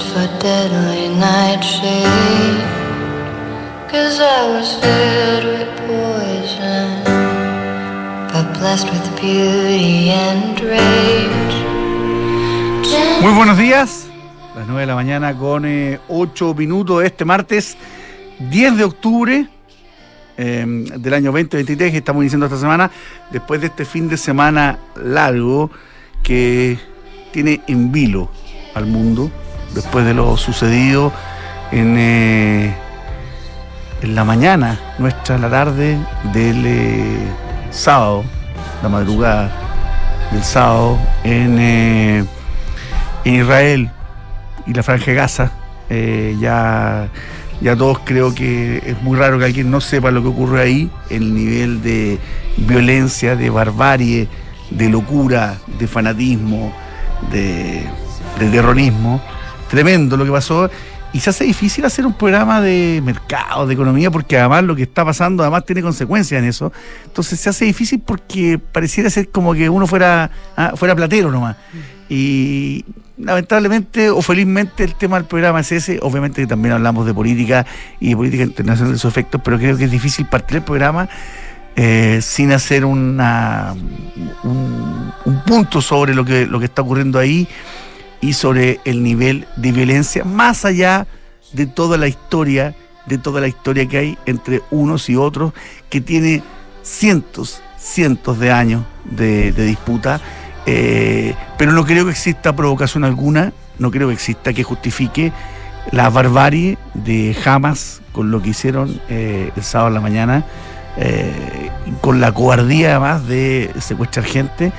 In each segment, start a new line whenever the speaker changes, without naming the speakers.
for deadly nightshade. I was filled with poison, but blessed with beauty and rage.
Muy buenos días, las 9 de la mañana con 8 minutos este martes 10 de octubre eh, del año 2023 que estamos iniciando esta semana, después de este fin de semana largo que tiene en vilo al mundo, después de lo sucedido en, eh, en la mañana nuestra, la tarde del eh, sábado, la madrugada del sábado en, eh, en Israel y la Franja de Gaza. Ya, ya todos creo que es muy raro que alguien no sepa lo que ocurre ahí, el nivel de violencia, de barbarie, de locura, de fanatismo, de, de terrorismo. Tremendo lo que pasó. Y se hace difícil hacer un programa de mercado, de economía, porque además lo que está pasando además tiene consecuencias en eso. Entonces se hace difícil porque pareciera ser como que uno fuera, ah, fuera platero nomás. Y lamentablemente o felizmente el tema del programa es ese. Obviamente que también hablamos de política y de política internacional de sus efectos, pero creo que es difícil partir el programa eh, sin hacer una, un, un punto sobre lo que, lo que está ocurriendo ahí y sobre el nivel de violencia, más allá de toda la historia, de toda la historia que hay entre unos y otros, que tiene cientos, cientos de años de, disputa, eh, pero no creo que exista provocación alguna, no creo que exista que justifique la barbarie de Hamas con lo que hicieron eh, el sábado en la mañana, eh, con la cobardía además de secuestrar gente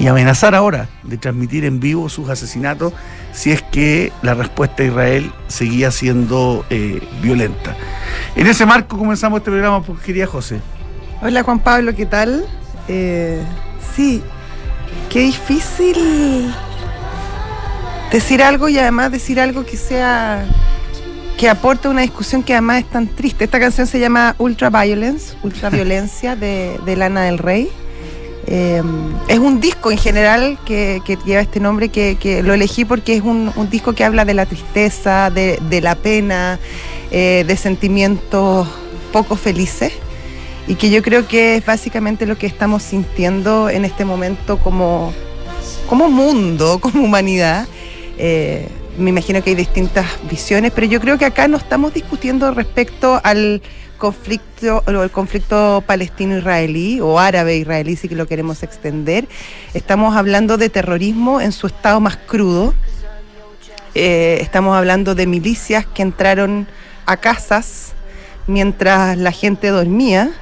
y amenazar ahora de transmitir en vivo sus asesinatos si es que la respuesta de Israel seguía siendo eh, violenta. En ese marco comenzamos este programa, pues, quería José.
Hola Juan Pablo, ¿qué tal? Eh, sí, qué difícil decir algo y además decir algo que sea que aporte una discusión que además es tan triste. Esta canción se llama Ultra Violence, Ultra Violencia de Lana del Rey. Eh, es un disco en general que, lleva este nombre que, lo elegí porque es un, disco que habla de la tristeza, de, de la pena, eh, de sentimientos poco felices y que yo creo que es básicamente lo que estamos sintiendo en este momento como, como mundo, como humanidad. Eh, me imagino que hay distintas visiones, pero yo creo que acá no estamos discutiendo respecto al conflicto, el conflicto palestino-israelí o árabe-israelí, si lo queremos extender. Estamos hablando de terrorismo en su estado más crudo. Eh, estamos hablando de milicias que entraron a casas mientras la gente dormía,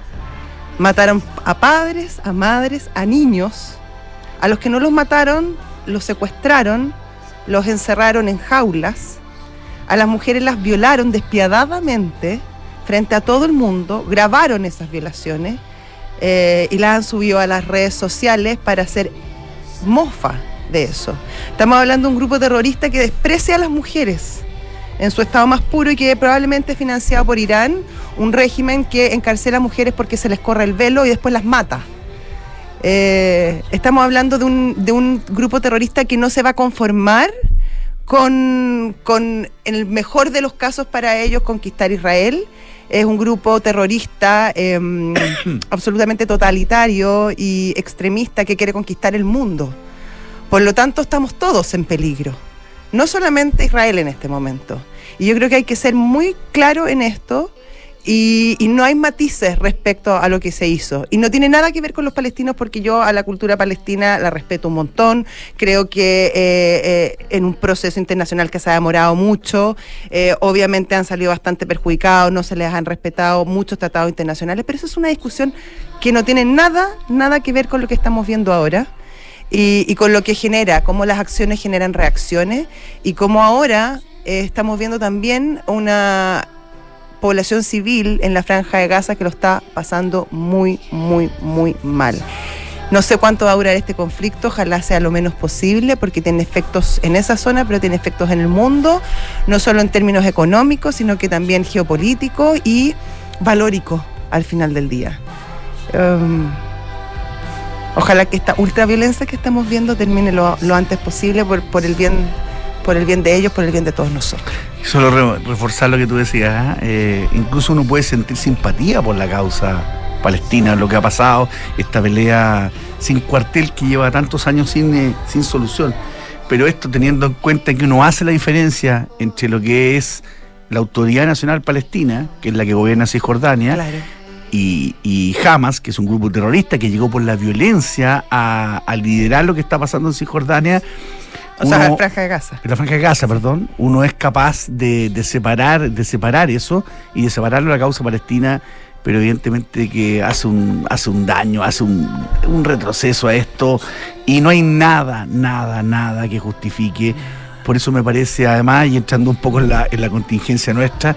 mataron a padres, a madres, a niños. A los que no los mataron, los secuestraron, los encerraron en jaulas. A las mujeres las violaron despiadadamente frente a todo el mundo, grabaron esas violaciones eh, y las han subido a las redes sociales para hacer mofa de eso. Estamos hablando de un grupo terrorista que desprecia a las mujeres en su estado más puro y que probablemente es financiado por Irán, un régimen que encarcela a mujeres porque se les corre el velo y después las mata. Eh, estamos hablando de un, de un, grupo terrorista que no se va a conformar con, con, en el mejor de los casos para ellos, conquistar Israel. Es un grupo terrorista eh, absolutamente totalitario y extremista que quiere conquistar el mundo. Por lo tanto, estamos todos en peligro. No solamente Israel en este momento. Y yo creo que hay que ser muy claro en esto y, no hay matices respecto a lo que se hizo. Y no tiene nada que ver con los palestinos porque yo a la cultura palestina la respeto un montón. Creo que eh, eh, en un proceso internacional que se ha demorado mucho, eh, obviamente han salido bastante perjudicados, no se les han respetado muchos tratados internacionales, pero eso es una discusión que no tiene nada, nada que ver con lo que estamos viendo ahora. Y, y con lo que genera, cómo las acciones generan reacciones y cómo ahora estamos viendo también una población civil en la franja de Gaza que lo está pasando muy, muy, muy mal. No sé cuánto va a durar este conflicto, ojalá sea lo menos posible, porque tiene efectos en esa zona, pero tiene efectos en el mundo, no solo en términos económicos, sino que también geopolíticos y valóricos al final del día. Um, ojalá que esta ultraviolencia que estamos viendo termine lo, lo antes posible por, por, el bien por el bien de ellos, por el bien de todos nosotros.
Solo reforzar lo que tú decías, ¿ah? eh, incluso uno puede sentir simpatía por la causa palestina, lo que ha pasado, esta pelea sin cuartel que lleva tantos años sin, eh, sin solución. Pero esto teniendo en cuenta que uno hace la diferencia entre lo que es la Autoridad Nacional Palestina, que es la que gobierna Cisjordania, y, y, Hamas, que es un grupo terrorista que llegó por la violencia a, liderar lo que está pasando en Cisjordania.
O sea, en la Franja de Gaza.
En la Franja de Gaza, perdón. Uno es capaz de, de, separar, de separar eso y de separarlo de la causa palestina pero evidentemente que hace un, hace un daño, hace un, un retroceso a esto y no hay nada, nada, nada que justifique. Por eso me parece, además, y entrando un poco en la, en la contingencia nuestra,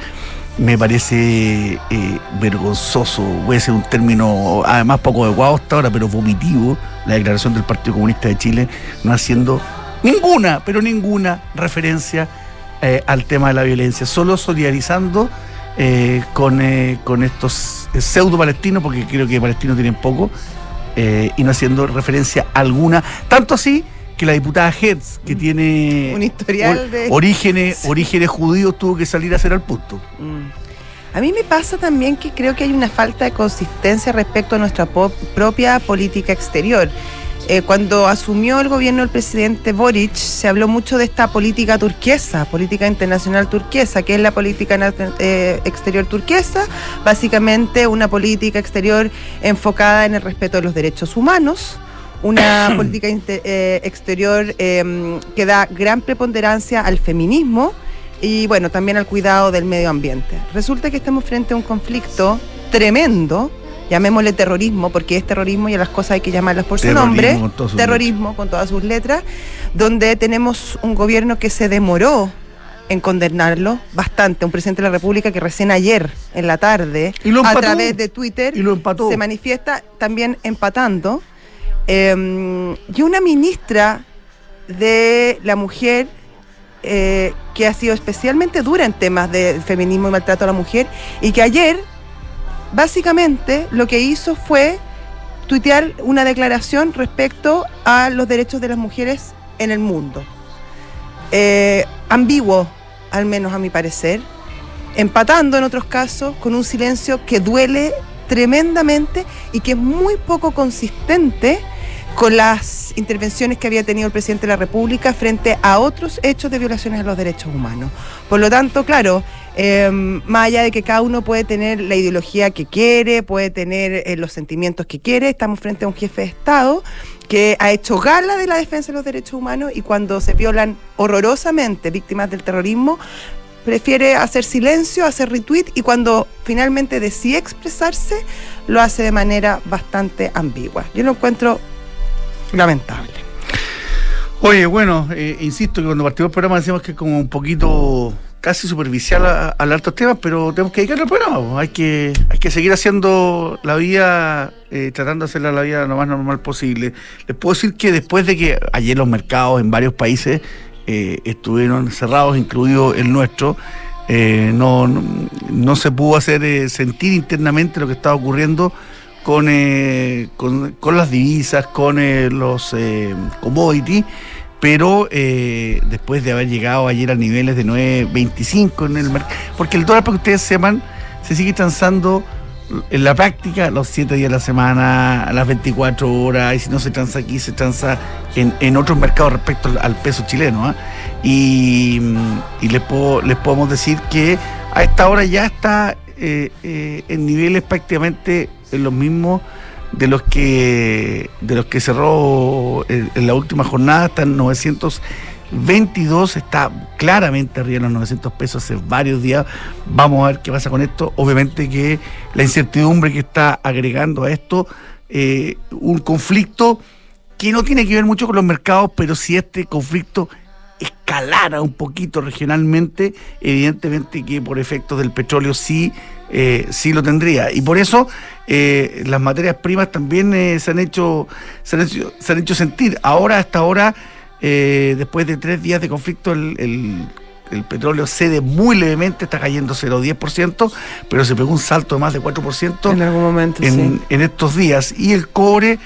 me parece eh, vergonzoso, voy a ser un término además poco adecuado hasta ahora, pero vomitivo, la declaración del Partido Comunista de Chile, no haciendo ninguna, pero ninguna referencia eh, al tema de la violencia, solo solidarizando eh, con, eh, con estos pseudo palestinos, porque creo que palestinos tienen poco, y no haciendo referencia alguna, tanto así que la diputada Hertz, que tiene
un historial de
orígenes, orígenes judíos, tuvo que salir a hacer al punto.
Mm. A mí me pasa también que creo que hay una falta de consistencia respecto a nuestra propia política exterior. Eh, cuando asumió el gobierno el presidente Boric, se habló mucho de esta política turquesa, política internacional turquesa, que es la política eh, exterior turquesa, básicamente una política exterior enfocada en el respeto de los derechos humanos, una política eh, exterior em, que da gran preponderancia al feminismo y bueno, también al cuidado del medio ambiente. Resulta que estamos frente a un conflicto tremendo llamémosle terrorismo, porque es terrorismo y a las cosas hay que llamarlas por su nombre, terrorismo con todas sus letras, donde tenemos un gobierno que se demoró en condenarlo bastante. Un presidente de la República que recién ayer en la tarde, a través de Twitter, se manifiesta también empatando. Em, y una ministra de la mujer eh, que ha sido especialmente dura en temas de feminismo y maltrato a la mujer y que ayer básicamente lo que hizo fue tuitear una declaración respecto a los derechos de las mujeres en el mundo. Eh, ambiguo, al menos a mi parecer, empatando en otros casos con un silencio que duele tremendamente y que es muy poco consistente con las intervenciones que había tenido el presidente de la República frente a otros hechos de violaciones a los derechos humanos. Por lo tanto, claro, em, más allá de que cada uno puede tener la ideología que quiere, puede tener eh, los sentimientos que quiere, estamos frente a un jefe de Estado que ha hecho gala de la defensa de los derechos humanos y cuando se violan horrorosamente víctimas del terrorismo, prefiere hacer silencio, hacer retweet y cuando finalmente decide expresarse, lo hace de manera bastante ambigua. Yo lo encuentro lamentable.
Oye, bueno, eh, insisto que cuando partimos el programa decimos que como un poquito casi superficial a, a hablar estos temas, pero tenemos que dedicarle al programa. Hay que, hay que seguir haciendo la vida, eh, tratando de hacerla la vida lo más normal posible. Les puedo decir que después de que ayer los mercados en varios países eh, estuvieron cerrados, incluido el nuestro, no, no, no, se pudo hacer sentir internamente lo que estaba ocurriendo eh, con, con, las divisas, con eh, los eh, commodities, pero después de haber llegado ayer a niveles de 9.25 en el mercado, porque el dólar, para que ustedes sepan, se sigue transando en la práctica los 7 días de la semana, a las 24 horas, y si no se transa aquí, se transa en, en otros mercados respecto al, peso chileno. ¿ah? Y, y les, puedo, les podemos decir que a esta hora ya está en niveles prácticamente en los mismos de los que de los que cerró en, la última jornada está en 922 está claramente arriba de los 900 pesos hace varios días. Vamos a ver qué pasa con esto. Obviamente que la incertidumbre que está agregando a esto eh, un conflicto que no tiene que ver mucho con los mercados pero si este conflicto escalara un poquito regionalmente evidentemente que por efectos del petróleo sí eh, sí lo tendría. Y por eso eh, las materias primas también eh, se, han hecho, se, han hecho, se han hecho sentir. Ahora, hasta ahora, después de tres días de conflicto, el, petróleo cede muy levemente, está cayendo 0,10%, pero se pegó un salto de más de 4%
en algún momento
en, en estos días. Y el cobre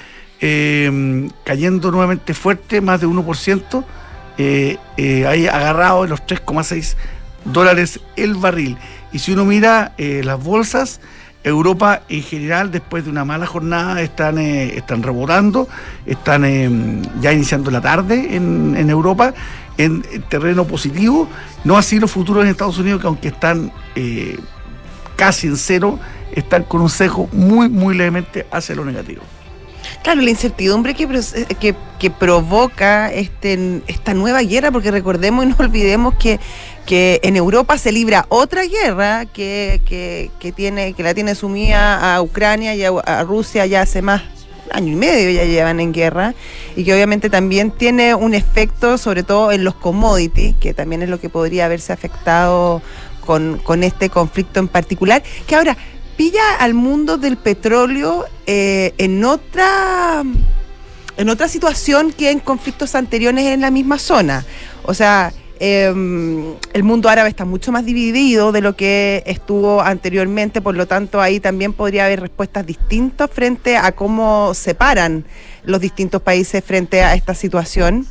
cayendo nuevamente fuerte, más de 1%. Eh, eh, ahí agarrado en los 3,6 dólares el barril. Y si uno mira eh, las bolsas, Europa en general, después de una mala jornada, están, eh, están rebotando, están ya iniciando la tarde en, Europa en, en terreno positivo. No así los futuros en Estados Unidos, que aunque están casi en cero, están con un cejo muy, muy levemente hacia lo negativo.
Claro, la incertidumbre eh, que, que provoca este, esta nueva guerra, porque recordemos y no olvidemos que, que en Europa se libra otra guerra que, que, que tiene, que la tiene sumida a Ucrania y a, Rusia ya hace más año y medio ya llevan en guerra y que obviamente también tiene un efecto sobre todo en los commodities, que también es lo que podría haberse afectado con, con este conflicto en particular, que ahora pilla al mundo del petróleo eh, en otra en otra situación que en conflictos anteriores en la misma zona. O sea, eh, el mundo árabe está mucho más dividido de lo que estuvo anteriormente, por lo tanto ahí también podría haber respuestas distintas frente a cómo separan los distintos países frente a esta situación.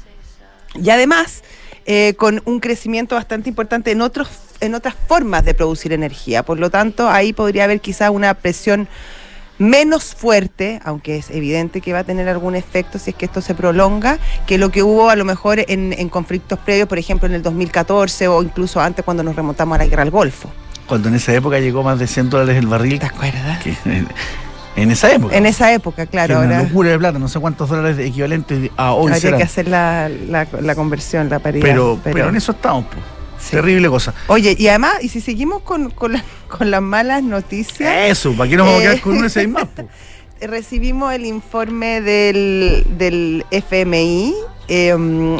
Y además, eh, con un crecimiento bastante importante en otros en otras formas de producir energía. Por lo tanto, ahí podría haber quizá una presión menos fuerte, aunque es evidente que va a tener algún efecto si es que esto se prolonga, que lo que hubo a lo mejor en, en conflictos previos, por ejemplo en el 2014 o incluso antes cuando nos remontamos a la guerra al Golfo.
Cuando en esa época llegó más de 100 dólares el barril,
¿Te acuerdas?
que en, esa época.
En esa época, claro.
una
Ahora
locura de plata, no sé cuántos dólares equivalentes a hoy
habría
serán.
que hacer la, la- la conversión, la paridad.
pero, pero, en eso estamos, po.
Sí.
terrible cosa.
Oye, y además, y si seguimos con, con, la- con las malas noticias,
Eso, ¿para qué nos vamos a quedar
Eh.
con uno y seis más? po?
recibimos el informe del, del FMI eh,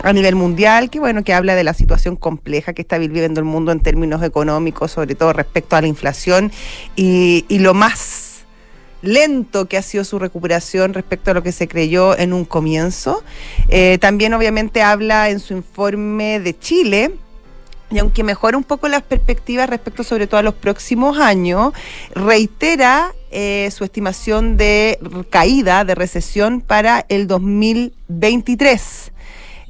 a nivel mundial, que bueno, que habla de la situación compleja que está viviendo el mundo en términos económicos, sobre todo respecto a la inflación y, y lo más lento que ha sido su recuperación respecto a lo que se creyó en un comienzo. Eh, también obviamente habla en su informe de Chile, y aunque mejora un poco las perspectivas respecto sobre todo a los próximos años, reitera eh, su estimación de caída, de recesión para el 2023.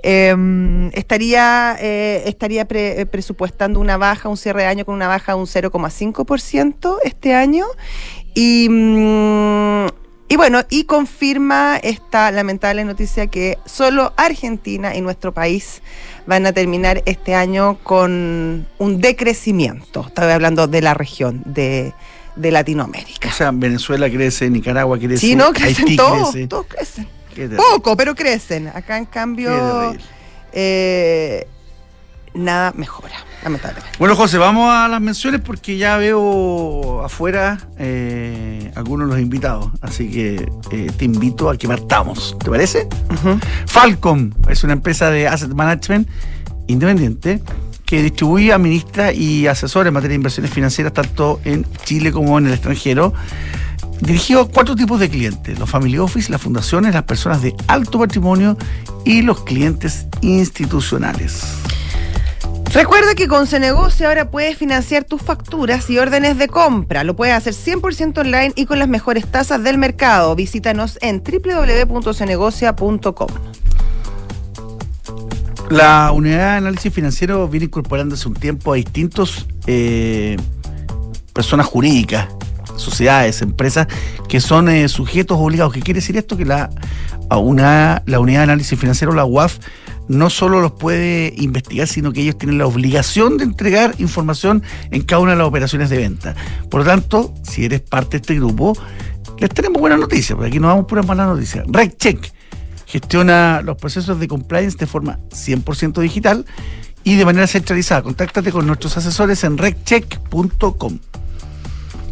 Eh, estaría eh, estaría pre- eh, presupuestando una baja, un cierre de año con una baja de un 0,5% este año. Y, mm, y bueno, y confirma esta lamentable noticia que solo Argentina y nuestro país van a terminar este año con un decrecimiento. Estoy hablando de la región de, de Latinoamérica.
O sea, Venezuela crece, Nicaragua crece,
Sí, no, crecen
Haití
todos,
crece.
todos crecen. Poco, pero crecen. Acá en cambio, eh, nada mejora, lamentablemente.
Bueno, José, vamos a las menciones porque ya veo afuera eh, algunos de los invitados. Así que eh, te invito a que partamos. ¿Te parece?
Ujú.
Falcom es una empresa de asset management independiente que distribuye, administra y asesora en materia de inversiones financieras tanto en Chile como en el extranjero. Dirigido a cuatro tipos de clientes, los family office, las fundaciones, las personas de alto patrimonio y los clientes institucionales.
Recuerda que con Cenegocio ahora puedes financiar tus facturas y órdenes de compra. Lo puedes hacer 100% online y con las mejores tasas del mercado. Visítanos en www.cenegocia.com.
La unidad de análisis financiero viene incorporando hace un tiempo a distintos eh, personas jurídicas, sociedades, empresas que son eh, sujetos obligados. ¿Qué quiere decir esto? Que la, a una, la unidad de análisis financiero, la UAF, no solo los puede investigar, sino que ellos tienen la obligación de entregar información en cada una de las operaciones de venta. Por lo tanto, si eres parte de este grupo, les tenemos buenas noticias, porque aquí no damos puras malas noticias. RegCheck gestiona los procesos de compliance de forma 100% digital y de manera centralizada. Contáctate con nuestros asesores en regcheck.com.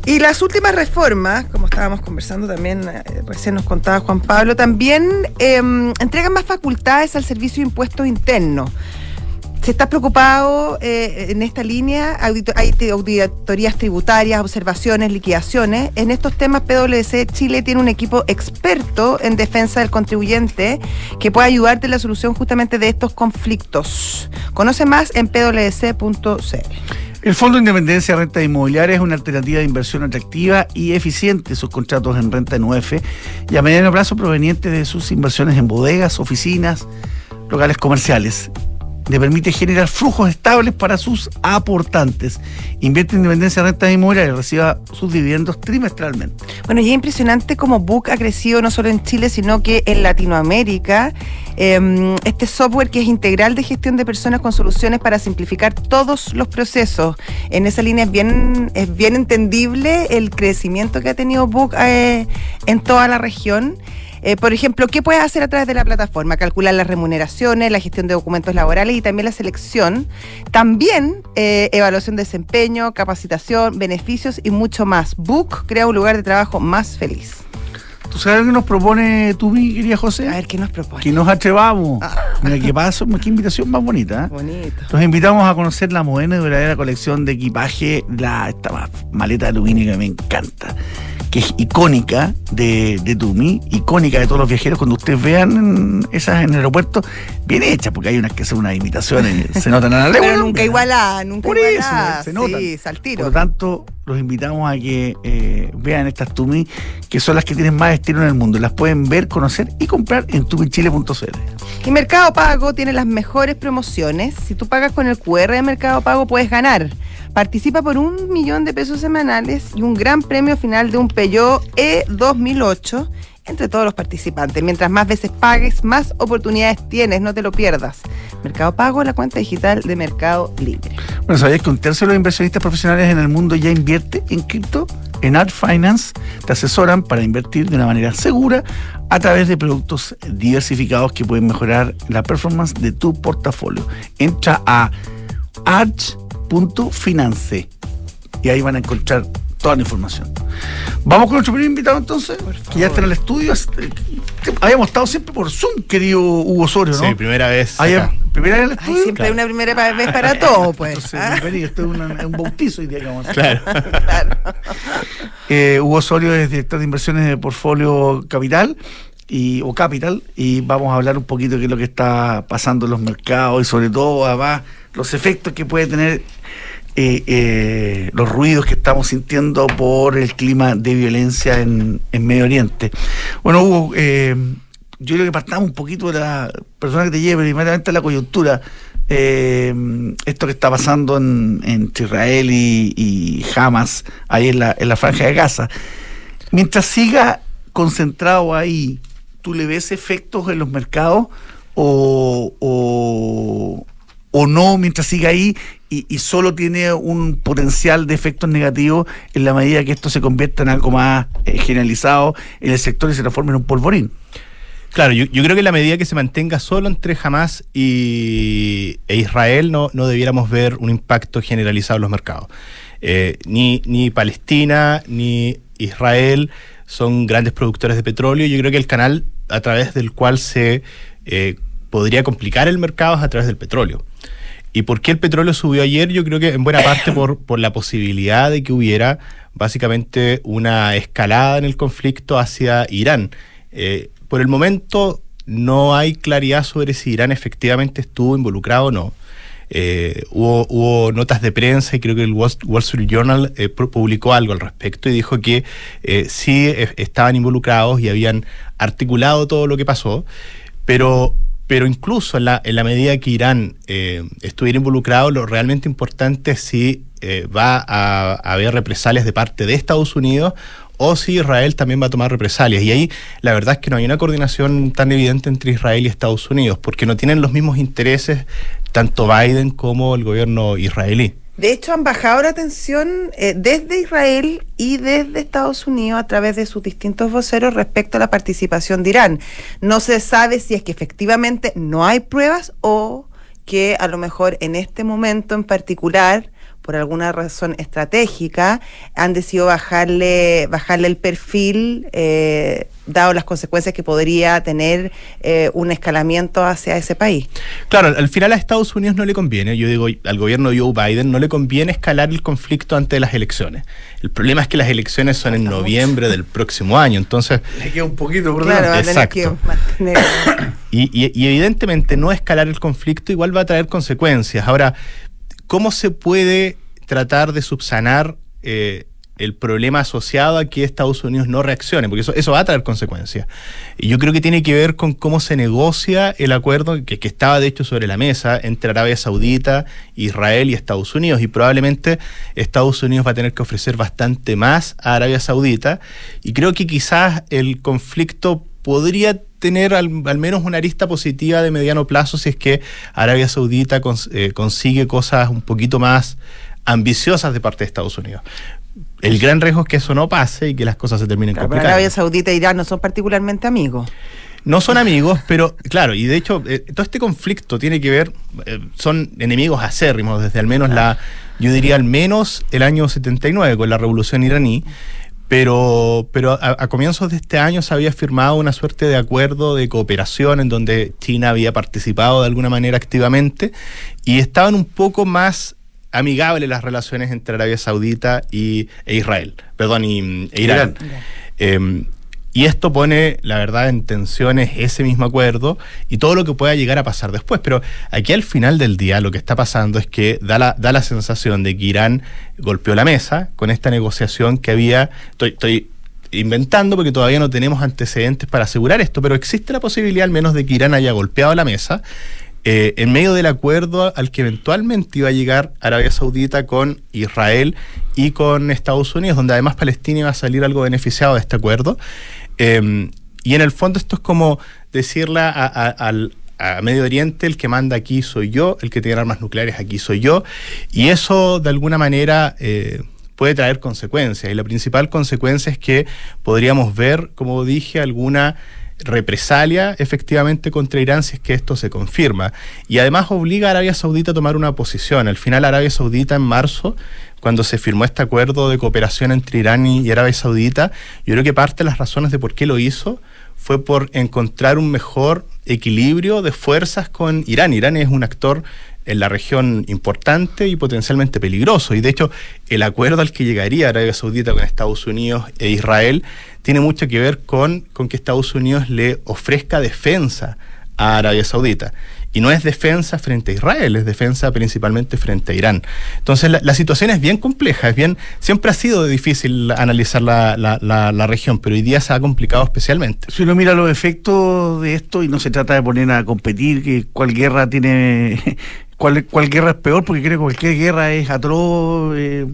Y las últimas reformas, como estábamos conversando también, eh, recién nos contaba Juan Pablo, también eh, entregan más facultades al Servicio de Impuestos Internos. Si estás preocupado eh, en esta línea, hay auditorías tributarias, observaciones, liquidaciones. En estos temas, PwC Chile tiene un equipo experto en defensa del contribuyente que puede ayudarte en la solución justamente de estos conflictos. Conoce más en pwc.cl.
El Fondo de Independencia de Renta Inmobiliaria es una alternativa de inversión atractiva y eficiente. Sus contratos en renta en UF y a mediano plazo provenientes de sus inversiones en bodegas, oficinas, locales comerciales. Le permite generar flujos estables para sus aportantes. Invierte en independencia de rentas inmobiliarias y reciba sus dividendos trimestralmente.
Bueno, y es impresionante cómo Book ha crecido no solo en Chile, sino que en Latinoamérica. Eh, este software que es integral de gestión de personas con soluciones para simplificar todos los procesos. En esa línea es bien, es bien entendible el crecimiento que ha tenido Book eh, en toda la región. Eh, por ejemplo, ¿qué puedes hacer a través de la plataforma? Calcular las remuneraciones, la gestión de documentos laborales y también la selección. También eh, evaluación de desempeño, capacitación, beneficios y mucho más. Book crea un lugar de trabajo más feliz.
¿Tú sabes lo que nos propone tú, mi querida José?
A ver, ¿qué nos propone?
Que nos atrevamos. Mira, qué paso, qué invitación más bonita. ¿eh?
Bonito.
Los invitamos a conocer la moderna y verdadera colección de equipaje, la, esta maleta de aluminio que me encanta, que es icónica de, de Tumi, icónica de todos los viajeros. Cuando ustedes vean esas en el aeropuerto, bien hechas, porque hay unas que son unas imitaciones, se notan a la.
Pero nunca igualada, nunca
Por eso,
igualada.
se notan.
Sí.
Por lo tanto, los invitamos a que eh, vean estas Tumi, que son las que tienen más estilo en el mundo. Las pueden ver, conocer y comprar en tumichile.cl.
Y Mercado Pago tiene las mejores promociones. Si tú pagas con el QR de Mercado Pago, puedes ganar. Participa por un millón de pesos semanales y un gran premio final de un Peugeot E2008 entre todos los participantes. Mientras más veces pagues, más oportunidades tienes, no te lo pierdas. Mercado Pago, la cuenta digital de Mercado Libre.
Bueno, ¿sabías que un tercio de los inversionistas profesionales en el mundo ya invierte en cripto? En Art Finance te asesoran para invertir de una manera segura a través de productos diversificados que pueden mejorar la performance de tu portafolio. Entra a arch.finance y ahí van a encontrar toda la información. Vamos con nuestro primer invitado entonces, que ya está en el estudio. Habíamos estado siempre por Zoom, querido Hugo Osorio, ¿no?
Sí, primera vez.
Primera vez en el
Ay,
estudio.
siempre hay
Claro.
una primera vez para todo, pues.
Entonces,
¿ah?
bienvenido, esto es una- un bautizo hoy día que vamos a hacer.
Claro.
Claro.
Eh, Hugo Osorio es director de inversiones de Portfolio Capital y, o Capital y vamos a hablar un poquito de qué es lo que está pasando en los mercados y sobre todo además los efectos que puede tener eh, eh, los ruidos que estamos sintiendo por el clima de violencia en, en Medio Oriente. Bueno, Hugo, eh, yo creo que partamos un poquito de la persona que te lleve primeramente la coyuntura. Esto que está pasando en, entre Israel y, y Hamas ahí en la, en la franja de Gaza. Mientras siga concentrado ahí, ¿tú le ves efectos en los mercados o, o no mientras siga ahí y, solo tiene un potencial de efectos negativos en la medida que esto se convierta en algo más eh, generalizado en el sector y se transforme en un polvorín?
Claro, yo, creo que la medida que se mantenga solo entre Hamas y, e Israel, no, no debiéramos ver un impacto generalizado en los mercados. Eh, ni, ni Palestina ni Israel son grandes productores de petróleo. Yo creo que el canal a través del cual se eh, podría complicar el mercado es a través del petróleo. ¿Y por qué el petróleo subió ayer? Yo creo que en buena parte por, por la posibilidad de que hubiera básicamente una escalada en el conflicto hacia Irán. Eh, por el momento no hay claridad sobre si Irán efectivamente estuvo involucrado o no. Eh, hubo, hubo notas de prensa y creo que el Wall Street Journal eh, pu- publicó algo al respecto y dijo que sí eh, estaban involucrados y habían articulado todo lo que pasó, pero, pero incluso en la, en la medida que Irán eh, estuviera involucrado, lo realmente importante es si eh, va a, a haber represalias de parte de Estados Unidos o si Israel también va a tomar represalias. Y ahí la verdad es que no hay una coordinación tan evidente entre Israel y Estados Unidos, porque no tienen los mismos intereses tanto Biden como el gobierno israelí.
De hecho, han bajado la tensión eh, desde Israel y desde Estados Unidos a través de sus distintos voceros respecto a la participación de Irán. No se sabe si es que efectivamente no hay pruebas o que a lo mejor en este momento en particular, por alguna razón estratégica, han decidido bajarle, bajarle el perfil, eh, dado las consecuencias que podría tener eh, un escalamiento hacia ese país.
Claro, al final a Estados Unidos no le conviene, yo digo, al gobierno de Joe Biden no le conviene escalar el conflicto antes de las elecciones. El problema es que las elecciones son en noviembre del próximo año, entonces
Le queda un poquito por
Claro, que
Exacto.
mantener.
Y, y- y evidentemente no escalar el conflicto igual va a traer consecuencias. Ahora, ¿cómo se puede tratar de subsanar eh, el problema asociado a que Estados Unidos no reaccione, porque eso, va a traer consecuencias. Y yo creo que tiene que ver con cómo se negocia el acuerdo que estaba de hecho sobre la mesa entre Arabia Saudita, Israel y Estados Unidos. Y probablemente Estados Unidos va a tener que ofrecer bastante más a Arabia Saudita. Y creo que quizás el conflicto podría tener al, menos una arista positiva de mediano plazo si es que Arabia Saudita eh, consigue cosas un poquito más ambiciosas de parte de Estados Unidos. El gran riesgo es que eso no pase y que las cosas se terminen claro, complicando.
Arabia Saudita e Irán no son particularmente amigos.
No son amigos, pero claro, y de hecho, eh, todo este conflicto tiene que ver, eh, son enemigos acérrimos desde al menos la, yo diría al menos el año 79 con la revolución iraní. Pero, pero a, comienzos de este año se había firmado una suerte de acuerdo de cooperación en donde China había participado de alguna manera activamente y estaban un poco más amigables las relaciones entre Arabia Saudita y, e Israel, perdón, y, e Irán. Em, y esto pone, la verdad, en tensiones ese mismo acuerdo y todo lo que pueda llegar a pasar después. Pero aquí al final del día lo que está pasando es que da la, da la sensación de que Irán golpeó la mesa con esta negociación que había. Estoy, inventando porque todavía no tenemos antecedentes para asegurar esto, pero existe la posibilidad al menos de que Irán haya golpeado la mesa eh, en medio del acuerdo al que eventualmente iba a llegar Arabia Saudita con Israel y con Estados Unidos, donde además Palestina iba a salir algo beneficiado de este acuerdo. Em, y en el fondo esto es como decirle al, Medio Oriente, el que manda aquí soy yo, el que tiene armas nucleares aquí soy yo, y eso de alguna manera eh, puede traer consecuencias, y la principal consecuencia es que podríamos ver, como dije, alguna represalia efectivamente contra Irán si es que esto se confirma. Y además obliga a Arabia Saudita a tomar una posición. Al final Arabia Saudita en marzo cuando se firmó este acuerdo de cooperación entre Irán y Arabia Saudita, yo creo que parte de las razones de por qué lo hizo fue por encontrar un mejor equilibrio de fuerzas con Irán. Irán es un actor en la región importante y potencialmente peligroso. Y de hecho, el acuerdo al que llegaría Arabia Saudita con Estados Unidos e Israel tiene mucho que ver con, con que Estados Unidos le ofrezca defensa a Arabia Saudita. Y no es defensa frente a Israel, es defensa principalmente frente a Irán. Entonces la, situación es bien compleja, es bien, siempre ha sido difícil analizar la, la, región, pero hoy día se ha complicado especialmente.
Si uno mira los efectos de esto y no se trata de poner a competir, que cuál guerra tiene Cuál, cuál, guerra es peor, porque creo que cualquier guerra es atroz, eh,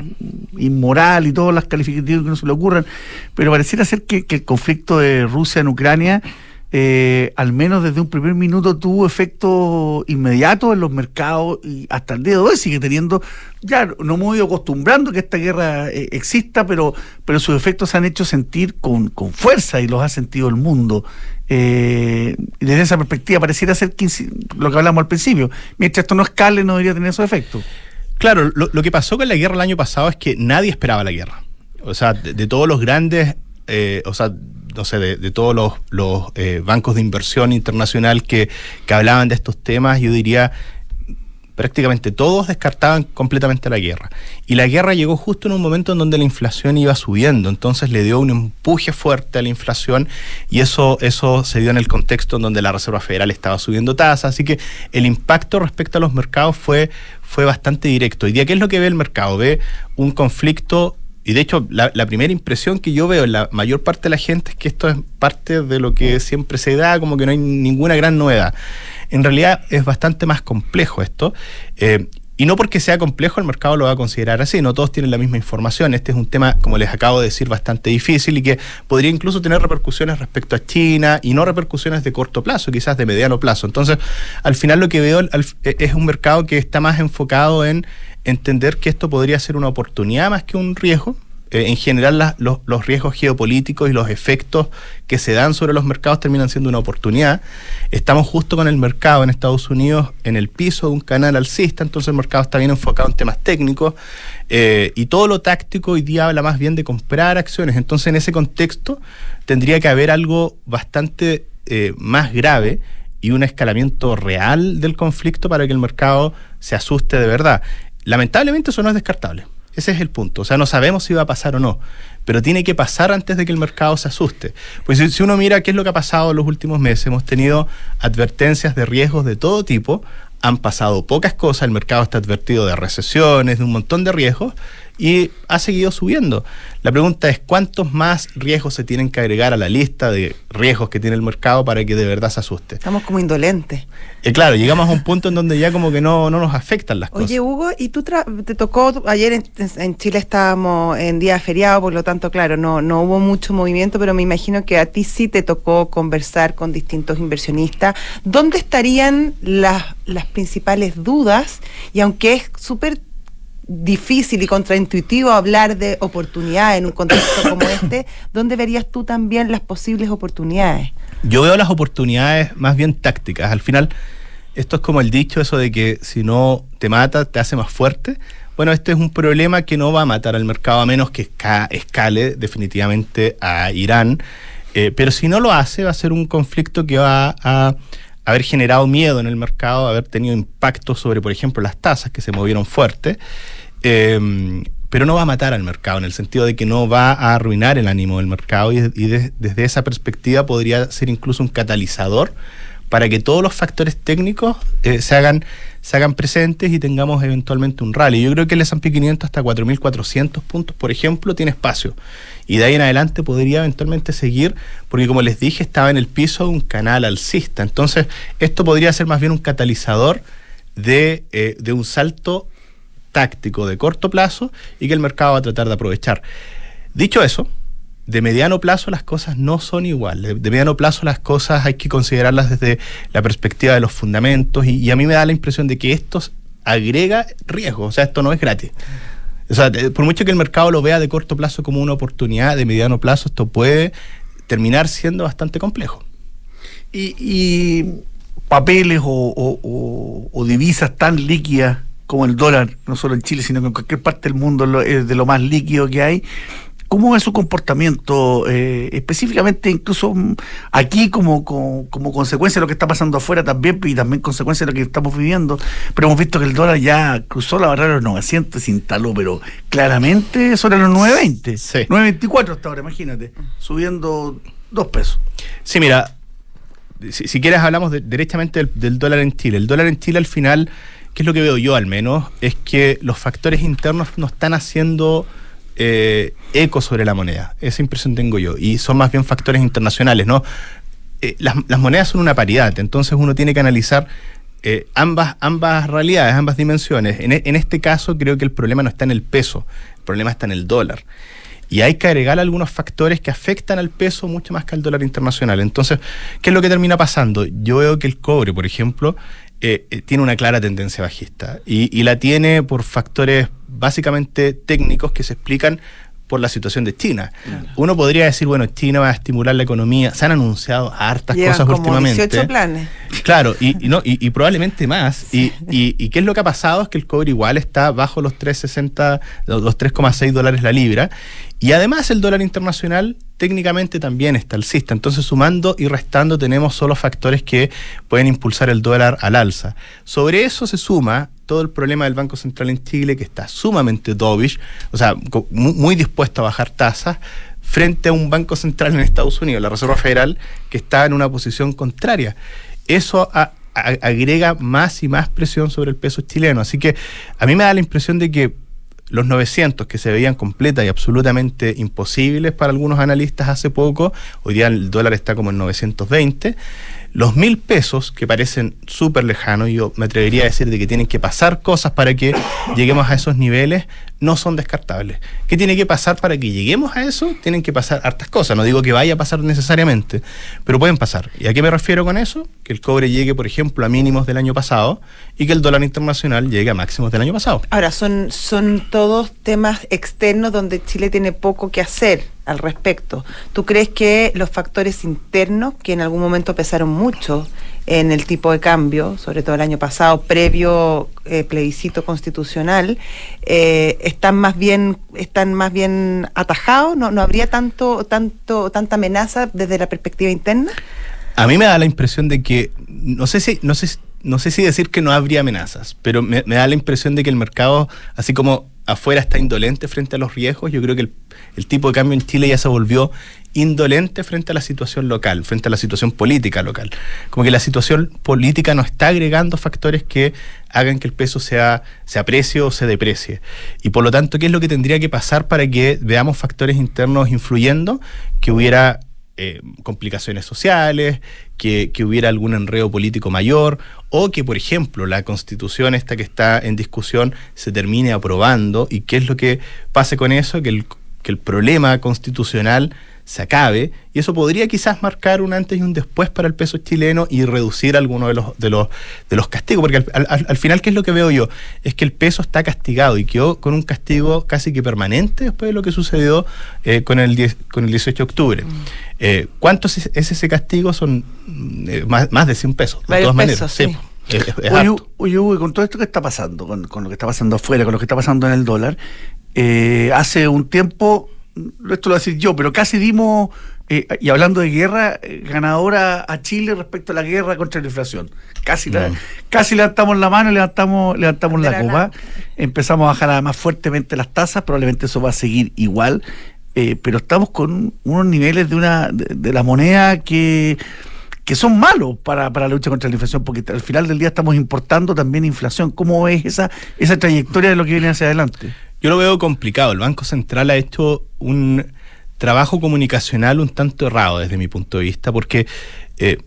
inmoral y todas las calificativas que no se le ocurran, pero pareciera ser que el conflicto de Rusia en Ucrania eh, al menos desde un primer minuto tuvo efecto inmediato en los mercados y hasta el día de hoy sigue teniendo, ya no hemos ido acostumbrando que esta guerra eh, exista, pero, pero sus efectos se han hecho sentir con, con fuerza y los ha sentido el mundo. Eh, desde esa perspectiva pareciera ser lo que hablamos al principio, mientras esto no escale no debería tener esos efectos.
Claro, lo, que pasó con la guerra el año pasado es que nadie esperaba la guerra. O sea, de, todos los grandes, o sea, no sé, de, todos los, los eh, bancos de inversión internacional que, que hablaban de estos temas, yo diría prácticamente todos descartaban completamente la guerra. Y la guerra llegó justo en un momento en donde la inflación iba subiendo, entonces le dio un empuje fuerte a la inflación y eso, eso se dio en el contexto en donde la Reserva Federal estaba subiendo tasas, así que el impacto respecto a los mercados fue, fue bastante directo. ¿Y de qué es lo que ve el mercado? Ve un conflicto y de hecho, la, primera impresión que yo veo en la mayor parte de la gente es que esto es parte de lo que siempre se da, como que no hay ninguna gran novedad. En realidad es bastante más complejo esto. Eh, y no porque sea complejo el mercado lo va a considerar así, no todos tienen la misma información. Este es un tema, como les acabo de decir, bastante difícil y que podría incluso tener repercusiones respecto a China y no repercusiones de corto plazo, quizás de mediano plazo. Entonces, al final lo que veo es un mercado que está más enfocado en entender que esto podría ser una oportunidad más que un riesgo. Eh, en general los, riesgos geopolíticos y los efectos que se dan sobre los mercados terminan siendo una oportunidad. Estamos justo con el mercado en Estados Unidos en el piso de un canal alcista, entonces el mercado está bien enfocado en temas técnicos eh, y todo lo táctico hoy día habla más bien de comprar acciones. Entonces en ese contexto tendría que haber algo bastante eh, más grave y un escalamiento real del conflicto para que el mercado se asuste de verdad. Lamentablemente eso no es descartable. Ese es el punto. O sea, no sabemos si va a pasar o no, pero tiene que pasar antes de que el mercado se asuste. Pues si, uno mira qué es lo que ha pasado en los últimos meses, hemos tenido advertencias de riesgos de todo tipo, han pasado pocas cosas, el mercado está advertido de recesiones, de un montón de riesgos, y ha seguido subiendo. La pregunta es cuántos más riesgos se tienen que agregar a la lista de riesgos que tiene el mercado para que de verdad se asuste.
Estamos como indolentes.
Eh, claro, llegamos a un punto en donde ya como que no, no nos afectan las cosas.
Oye, Hugo, ¿y tú tra- te tocó, ayer en, en Chile estábamos en día feriado, por lo tanto, claro, no, no hubo mucho movimiento, pero me imagino que a ti sí te tocó conversar con distintos inversionistas. ¿Dónde estarían las, las principales dudas? Y aunque es súper difícil y contraintuitivo hablar de oportunidades en un contexto como este, ¿dónde verías tú también las posibles oportunidades?
Yo veo las oportunidades más bien tácticas. Al final, esto es como el dicho, eso de que si no te mata, te hace más fuerte. Bueno, este es un problema que no va a matar al mercado a menos que esca- escale definitivamente a Irán. Eh, pero si no lo hace, va a ser un conflicto que va a haber generado miedo en el mercado, haber tenido impacto sobre, por ejemplo, las tasas que se movieron fuerte. Eh, pero no va a matar al mercado, en el sentido de que no va a arruinar el ánimo del mercado y, y de- desde esa perspectiva podría ser incluso un catalizador para que todos los factores técnicos eh, se, hagan, se hagan presentes y tengamos eventualmente un rally. Yo creo que el S&P 500 hasta 4.400 puntos, por ejemplo, tiene espacio. Y de ahí en adelante podría eventualmente seguir, porque como les dije, estaba en el piso de un canal alcista. Entonces, esto podría ser más bien un catalizador de, eh, de un salto táctico de corto plazo y que el mercado va a tratar de aprovechar. Dicho eso, de mediano plazo las cosas no son iguales. De mediano plazo las cosas hay que considerarlas desde la perspectiva de los fundamentos y, y a mí me da la impresión de que esto agrega riesgo, o sea, esto no es gratis. O sea, por mucho que el mercado lo vea de corto plazo como una oportunidad, de mediano plazo esto puede terminar siendo bastante complejo.
Y, y papeles o, o- divisas tan líquidas como el dólar, no solo en Chile, sino que en cualquier parte del mundo es de lo más líquido que hay. ¿Cómo es su comportamiento eh, específicamente incluso mm, aquí como, como, como consecuencia de lo que está pasando afuera también y también consecuencia de lo que estamos viviendo? Pero hemos visto que el dólar ya cruzó la barrera de los 900 y se instaló, pero claramente sobre los 920.
Sí.
924 hasta ahora, imagínate, subiendo dos pesos.
Sí, mira, si, si quieres hablamos de- del, del dólar en Chile. El dólar en Chile al final, que es lo que veo yo al menos, es que los factores internos no están haciendo eh, eco sobre la moneda. Esa impresión tengo yo. Y son más bien factores internacionales, ¿no? Eh, las, monedas son una paridad, entonces uno tiene que analizar eh, ambas, ambas realidades, ambas dimensiones. En, e- en este caso creo que el problema no está en el peso, el problema está en el dólar. Y hay que agregar algunos factores que afectan al peso mucho más que al dólar internacional. Entonces, ¿qué es lo que termina pasando? Yo veo que el cobre, por ejemplo, eh, eh, tiene una clara tendencia bajista y, y la tiene por factores básicamente técnicos que se explican por la situación de China. Uno podría decir, bueno, China va a estimular la economía. Se han anunciado hartas
Llevan
cosas
como
últimamente.
18 planes.
Claro, y, y no, y, y probablemente más. Y, y, y qué es lo que ha pasado? Es que el cobre igual está bajo los 3.60, los los 3,6 dólares la libra. Y además el dólar internacional técnicamente también está alcista. Entonces, sumando y restando, tenemos solo factores que pueden impulsar el dólar al alza. Sobre eso se suma todo el problema del Banco Central en Chile, que está sumamente dovish, o sea, muy dispuesto a bajar tasas, frente a un Banco Central en Estados Unidos, la Reserva Federal, que está en una posición contraria. Eso agrega más y más presión sobre el peso chileno. Así que a mí me da la impresión de que los 900 que se veían completas y absolutamente imposibles para algunos analistas hace poco, hoy día el dólar está como en 920, los mil pesos que parecen súper lejanos, yo me atrevería a decir de que tienen que pasar cosas para que lleguemos a esos niveles, no son descartables. ¿Qué tiene que pasar para que lleguemos a eso? Tienen que pasar hartas cosas, no digo que vaya a pasar necesariamente, pero pueden pasar. ¿Y a qué me refiero con eso? Que el cobre llegue, por ejemplo, a mínimos del año pasado y que el dólar internacional llegue a máximos del año pasado.
Ahora, son, son todos temas externos donde Chile tiene poco que hacer al respecto. ¿Tú crees que los factores internos, que en algún momento pesaron mucho en el tipo de cambio, sobre todo el año pasado, previo eh, plebiscito constitucional, eh, están más bien, están más bien atajados? ¿No, no habría tanto, tanto, tanta amenaza desde la perspectiva interna?
A mí me da la impresión de que, no sé si, no sé, no sé si decir que no habría amenazas, pero me, da la impresión de que el mercado, así como afuera está indolente frente a los riesgos, yo creo que el, el, tipo de cambio en Chile ya se volvió indolente frente a la situación local, frente a la situación política local. Como que la situación política no está agregando factores que hagan que el peso sea, se aprecie o se deprecie. Y por lo tanto, ¿qué es lo que tendría que pasar para que veamos factores internos influyendo? Que hubiera eh, complicaciones sociales, que, que, hubiera algún enredo político mayor, o que, por ejemplo, la constitución esta que está en discusión se termine aprobando, y qué es lo que pase con eso, que el, que el problema constitucional se acabe y eso podría quizás marcar un antes y un después para el peso chileno y reducir algunos de los, de los, de los castigos, porque al, al, al, final, ¿qué es lo que veo yo? Es que el peso está castigado y quedó con un castigo casi que permanente después de lo que sucedió eh, con, el 10, con el 18 de octubre. Mm. Eh, ¿Cuánto es, ese castigo? Son eh, más, más de 100 pesos, de todas
pesos,
maneras.
sí.
Es, es oye, oye, Hugo, con todo esto que está pasando, con, con, lo que está pasando afuera, con lo que está pasando en el dólar, eh, hace un tiempo esto lo voy a decir yo, pero casi dimos, eh, y hablando de guerra, eh, ganadora a Chile respecto a la guerra contra la inflación. Casi, la, casi levantamos la mano y levantamos, levantamos la, la copa. Empezamos a bajar más fuertemente las tasas, probablemente eso va a seguir igual, eh, pero estamos con unos niveles de, una, de, de la moneda que que son malos para, para la lucha contra la inflación, porque al final del día estamos importando también inflación. ¿Cómo es esa, esa trayectoria de lo que viene hacia adelante?
Yo lo veo complicado. El Banco Central ha hecho un trabajo comunicacional un tanto errado desde mi punto de vista, porque eh,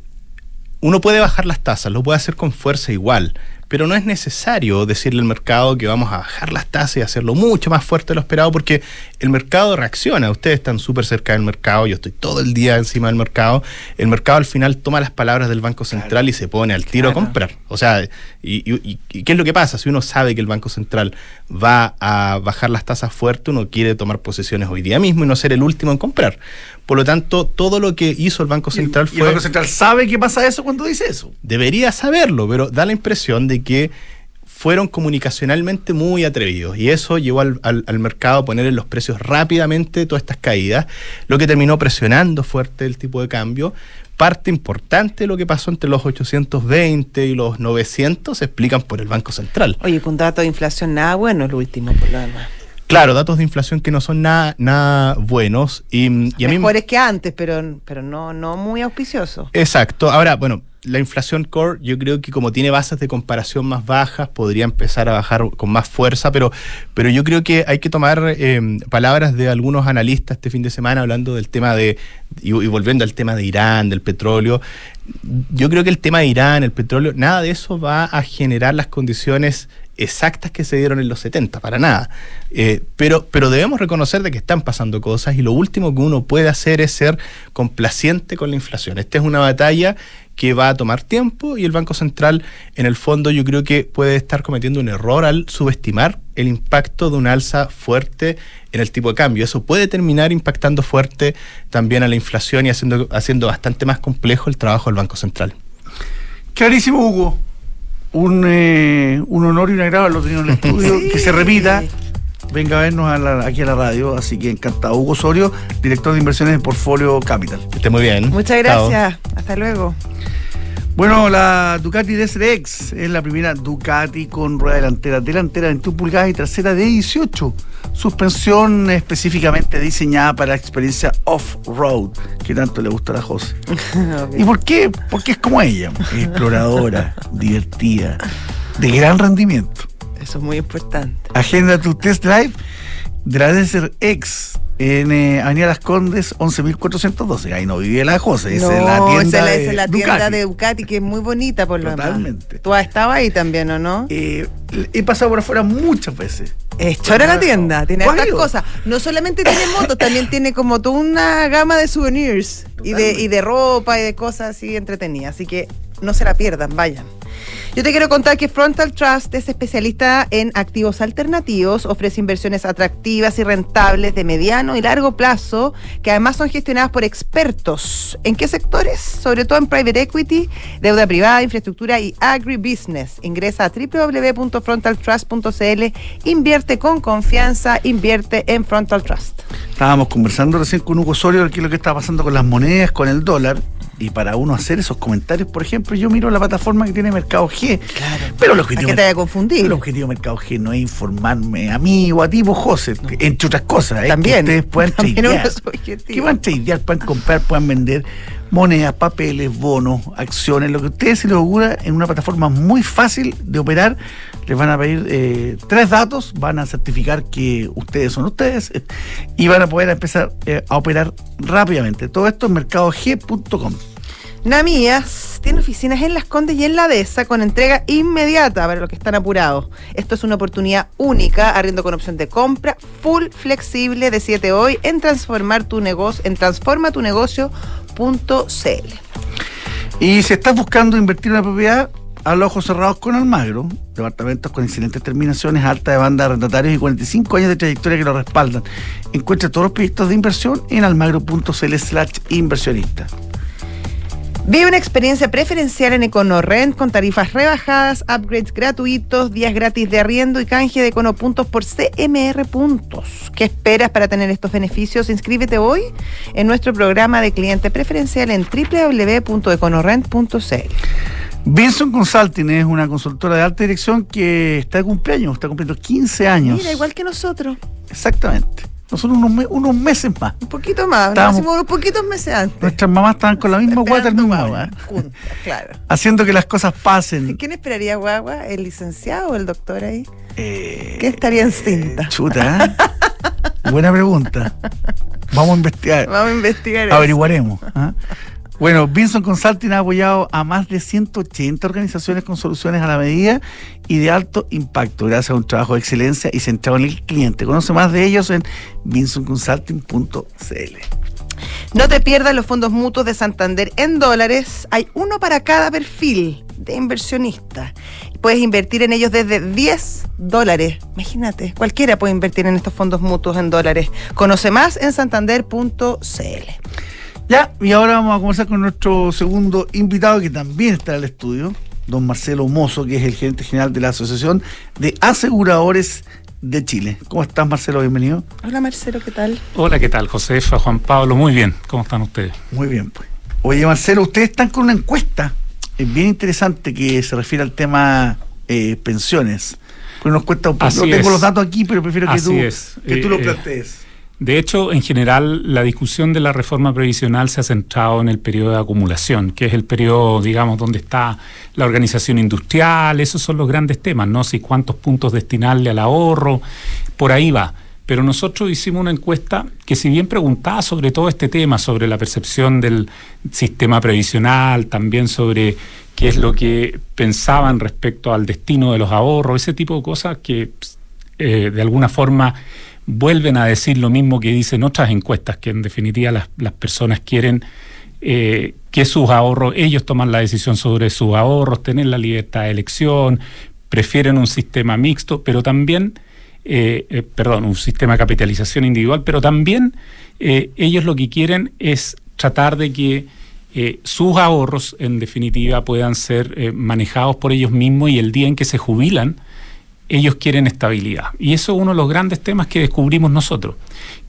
uno puede bajar las tasas, lo puede hacer con fuerza igual, pero no es necesario decirle al mercado que vamos a bajar las tasas y hacerlo mucho más fuerte de lo esperado, porque el mercado reacciona. Ustedes están súper cerca del mercado, yo estoy todo el día encima del mercado. El mercado al final toma las palabras del Banco Central claro. y se pone al tiro claro. a comprar. O sea, y, y, y, qué es lo que pasa? Si uno sabe que el Banco Central va a bajar las tasas fuerte, uno quiere tomar posiciones hoy día mismo y no ser el último en comprar. Por lo tanto, todo lo que hizo el Banco Central
fue. ¿Y el Banco Central sabe que pasa eso cuando dice eso?
Debería saberlo, pero da la impresión de que fueron comunicacionalmente muy atrevidos y eso llevó al, al, al, mercado a poner en los precios rápidamente todas estas caídas, lo que terminó presionando fuerte el tipo de cambio. Parte importante de lo que pasó entre los 820 y los 900 se explican por el Banco Central.
Oye, con datos de inflación nada bueno el último, por lo demás.
Claro, datos de inflación que no son nada, nada buenos. Y, y a
Mejores
mí,
que antes, pero, pero no, no muy auspiciosos.
Exacto. Ahora, bueno, la inflación core, yo creo que como tiene bases de comparación más bajas, podría empezar a bajar con más fuerza, pero, pero yo creo que hay que tomar eh, palabras de algunos analistas este fin de semana hablando del tema de, y, y, volviendo al tema de Irán, del petróleo. Yo creo que el tema de Irán, el petróleo, nada de eso va a generar las condiciones exactas que se dieron en los 70, para nada. Eh, pero, pero debemos reconocer de que están pasando cosas y lo último que uno puede hacer es ser complaciente con la inflación. Esta es una batalla que va a tomar tiempo y el Banco Central, en el fondo, yo creo que puede estar cometiendo un error al subestimar el impacto de un alza fuerte en el tipo de cambio. Eso puede terminar impactando fuerte también a la inflación y haciendo, haciendo bastante más complejo el trabajo del Banco Central.
Clarísimo, Hugo un, eh, un honor y un agrado haberlo tenido en el estudio, sí. que se repita. Venga a vernos a la, aquí a la radio, así que encantado. Hugo Osorio, director de inversiones de Portfolio Capital.
Que esté muy bien.
Muchas gracias. Chao. Hasta luego.
Bueno, la Ducati DSRX es la primera Ducati con rueda delantera, delantera de 21 pulgadas y trasera de 18. Suspensión específicamente diseñada para la experiencia off-road, que tanto le gusta a la José. okay. ¿Y por qué? Porque es como ella, exploradora, divertida, de gran rendimiento.
Eso es muy importante.
Agenda tu test drive de la DSRX en eh, Avenida Las Condes, 11.412. Ahí no vivía la José,
no,
es la tienda,
esa es la
de,
tienda
Ducati.
de Ducati, que es muy bonita por lo
Totalmente.
demás. ¿Tú has estado ahí también o no?
Eh, he pasado por afuera muchas veces.
Es chora la tienda, tiene estas cosas. No solamente tiene motos, también tiene como toda una gama de souvenirs y de, y de ropa y de cosas así entretenidas. Así que no se la pierdan, vayan. Yo te quiero contar que Frontal Trust es especialista en activos alternativos, ofrece inversiones atractivas y rentables de mediano y largo plazo, que además son gestionadas por expertos. ¿En qué sectores? Sobre todo en private equity, deuda privada, infraestructura y agribusiness. Ingresa a www.frontaltrust.cl, invierte con confianza, invierte en Frontal Trust.
Estábamos conversando recién con Hugo Osorio es lo que está pasando con las monedas, con el dólar Y para uno hacer esos comentarios, por ejemplo, yo miro la plataforma que tiene Mercado G.
Claro.
Pero el
¿A
objetivo,
qué te vaya a confundir?
el objetivo de Mercado G no es informarme a mí o a ti, vos, José, entre otras cosas. es
También.
que ustedes puedan
También
tradear.
es.
Que puedan tradear, puedan comprar, puedan vender monedas, papeles, bonos, acciones, lo que a ustedes se les ocurra en una plataforma muy fácil de operar. Les van a pedir eh, tres datos, van a certificar que ustedes son ustedes eh, y van a poder empezar eh, a operar rápidamente. Todo esto en mercadog.com.
Namías tiene oficinas en Las Condes y en la Dehesa con entrega inmediata para los que están apurados. Esto es una oportunidad única, arriendo con opción de compra, full flexible, decídete hoy en transformar tu negocio, en transformatunegocio.cl.
Y si estás buscando invertir en una propiedad, a los ojos cerrados con Almagro, departamentos con excelentes terminaciones, alta demanda de arrendatarios y 45 años de trayectoria que lo respaldan. Encuentra todos los proyectos de inversión en almagro.cl slash inversionista.
Vive una experiencia preferencial en EconoRent con tarifas rebajadas, upgrades gratuitos, días gratis de arriendo y canje de Econopuntos por CMR Puntos. ¿Qué esperas para tener estos beneficios? Inscríbete hoy en nuestro programa de cliente preferencial en www.econorrent.cl.
Vinson Consulting es una consultora de alta dirección que está de cumpleaños, está cumpliendo 15 años.
Mira, igual que nosotros,
Exactamente. Nosotros unos, me- unos meses más.
un poquito más,
Estábamos-
nacimos unos poquitos meses antes.
Nuestras mamás estaban con la misma guata el mismo
juntas, claro.
haciendo que las cosas pasen.
¿Quién esperaría guagua? ¿El licenciado o el doctor ahí?
Eh,
¿Qué estaría en cinta?
Chuta, ¿eh? Buena pregunta. Vamos a investigar.
Vamos a investigar eso.
Averiguaremos. ¿ah? Bueno, Vinson Consulting ha apoyado a más de 180 organizaciones con soluciones a la medida y de alto impacto, gracias a un trabajo de excelencia y centrado en el cliente. Conoce más de ellos en vinsonconsulting.cl.
No te pierdas los fondos mutuos de Santander en dólares. Hay uno para cada perfil de inversionista. Puedes invertir en ellos desde 10 dólares. Imagínate, cualquiera puede invertir en estos fondos mutuos en dólares. Conoce más en santander.cl.
Ya, y ahora vamos a conversar con nuestro segundo invitado que también está en el estudio, don Marcelo Mozo, que es el gerente general de la Asociación de Aseguradores de Chile. ¿Cómo estás, Marcelo? Bienvenido.
Hola Marcelo, ¿qué tal?
Hola, ¿qué tal? Josefa, Juan Pablo, muy bien. ¿Cómo están ustedes?
Muy bien, pues. Oye, Marcelo, ustedes están con una encuesta eh, bien interesante que se refiere al tema eh, pensiones. Pero nos cuesta un poco. No tengo
es.
los datos aquí, pero prefiero que
Así
tú,
es.
que tú
Eh,
lo
eh,
plantees.
De hecho, en general, la discusión de la reforma previsional se ha centrado en el periodo de acumulación, que es el periodo, digamos, donde está la organización industrial, esos son los grandes temas, ¿no? Si cuántos puntos destinarle al ahorro, por ahí va. Pero nosotros hicimos una encuesta que si bien preguntaba sobre todo este tema, sobre la percepción del sistema previsional, también sobre qué es lo que pensaban respecto al destino de los ahorros, ese tipo de cosas que eh, de alguna forma vuelven a decir lo mismo que dicen otras encuestas, que en definitiva las, las personas quieren eh, que sus ahorros, ellos toman la decisión sobre sus ahorros, tener la libertad de elección, prefieren un sistema mixto, pero también, eh, eh, perdón, un sistema de capitalización individual, pero también eh, ellos lo que quieren es tratar de que sus ahorros, en definitiva, puedan ser manejados por ellos mismos y el día en que se jubilan, ellos quieren estabilidad. Y eso es uno de los grandes temas que descubrimos nosotros,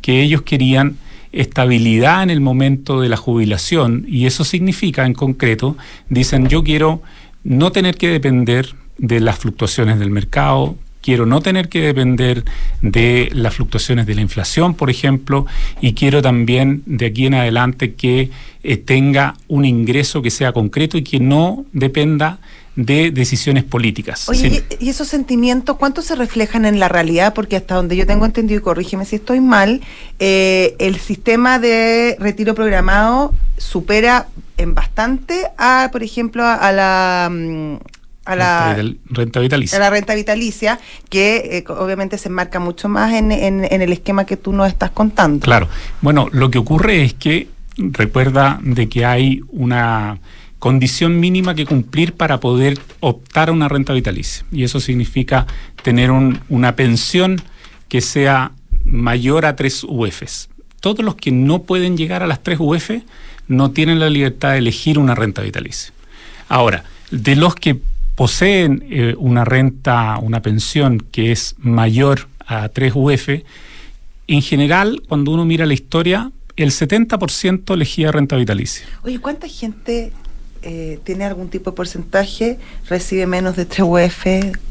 que ellos querían estabilidad en el momento de la jubilación y eso significa en concreto, dicen yo quiero no tener que depender de las fluctuaciones del mercado, quiero no tener que depender de las fluctuaciones de la inflación, por ejemplo, y quiero también de aquí en adelante que eh, tenga un ingreso que sea concreto y que no dependa de decisiones políticas.
Oye,
Sí.
¿y esos sentimientos cuánto se reflejan en la realidad? Porque hasta donde yo tengo entendido, y corrígeme si estoy mal, eh, el sistema de retiro programado supera en bastante a, por ejemplo, a, a la... mm, A la,
Renta vital- renta vitalicia.
a la renta vitalicia, que eh, obviamente se enmarca mucho más en, en- en el esquema que tú nos estás contando.
Claro. Bueno, lo que ocurre es que recuerda de que hay una condición mínima que cumplir para poder optar a una renta vitalicia. Y eso significa tener un- una pensión que sea mayor a 3 UFs. Todos los que no pueden llegar a las 3 UF no tienen la libertad de elegir una renta vitalicia. Ahora, de los que poseen eh, una renta, una pensión que es mayor a 3 UF, en general, cuando uno mira la historia, el 70% elegía renta vitalicia.
Oye, ¿cuánta gente eh, tiene algún tipo de porcentaje, recibe menos de 3 UF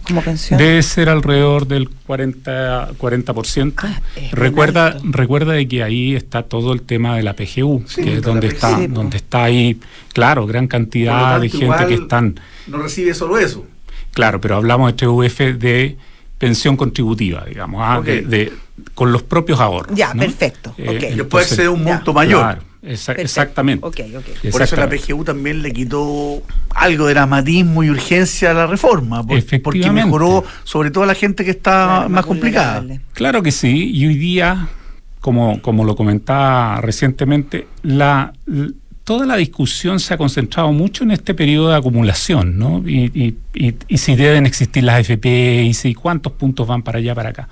como pensión?
Debe ser alrededor del 40%. 40%.
Ah,
recuerda, recuerda de que ahí está todo el tema de la PGU,
Sí,
que es donde está,
Sí, po.
donde está ahí, claro, gran cantidad
tanto,
de gente que están,
No recibe solo eso.
claro, pero hablamos de TUF de pensión contributiva, digamos, ah,
Ok.
de, de- con los propios ahorros.
Ya,
¿no?
perfecto, ok.
Que puede ser un
ya,
monto mayor.
claro, esa-
Perfecto.
exactamente.
Ok, ok.
Por eso la. PGU también le quitó algo de dramatismo y urgencia a la reforma, por- porque
Efectivamente.
mejoró sobre todo a la gente que está
Claro,
más complicada.
Claro que sí, y hoy día, como, como lo comentaba recientemente, la, toda la discusión se ha concentrado mucho en este periodo de acumulación, ¿no? Y, y- y- y si deben existir las FP, y si cuántos puntos van para allá, para acá.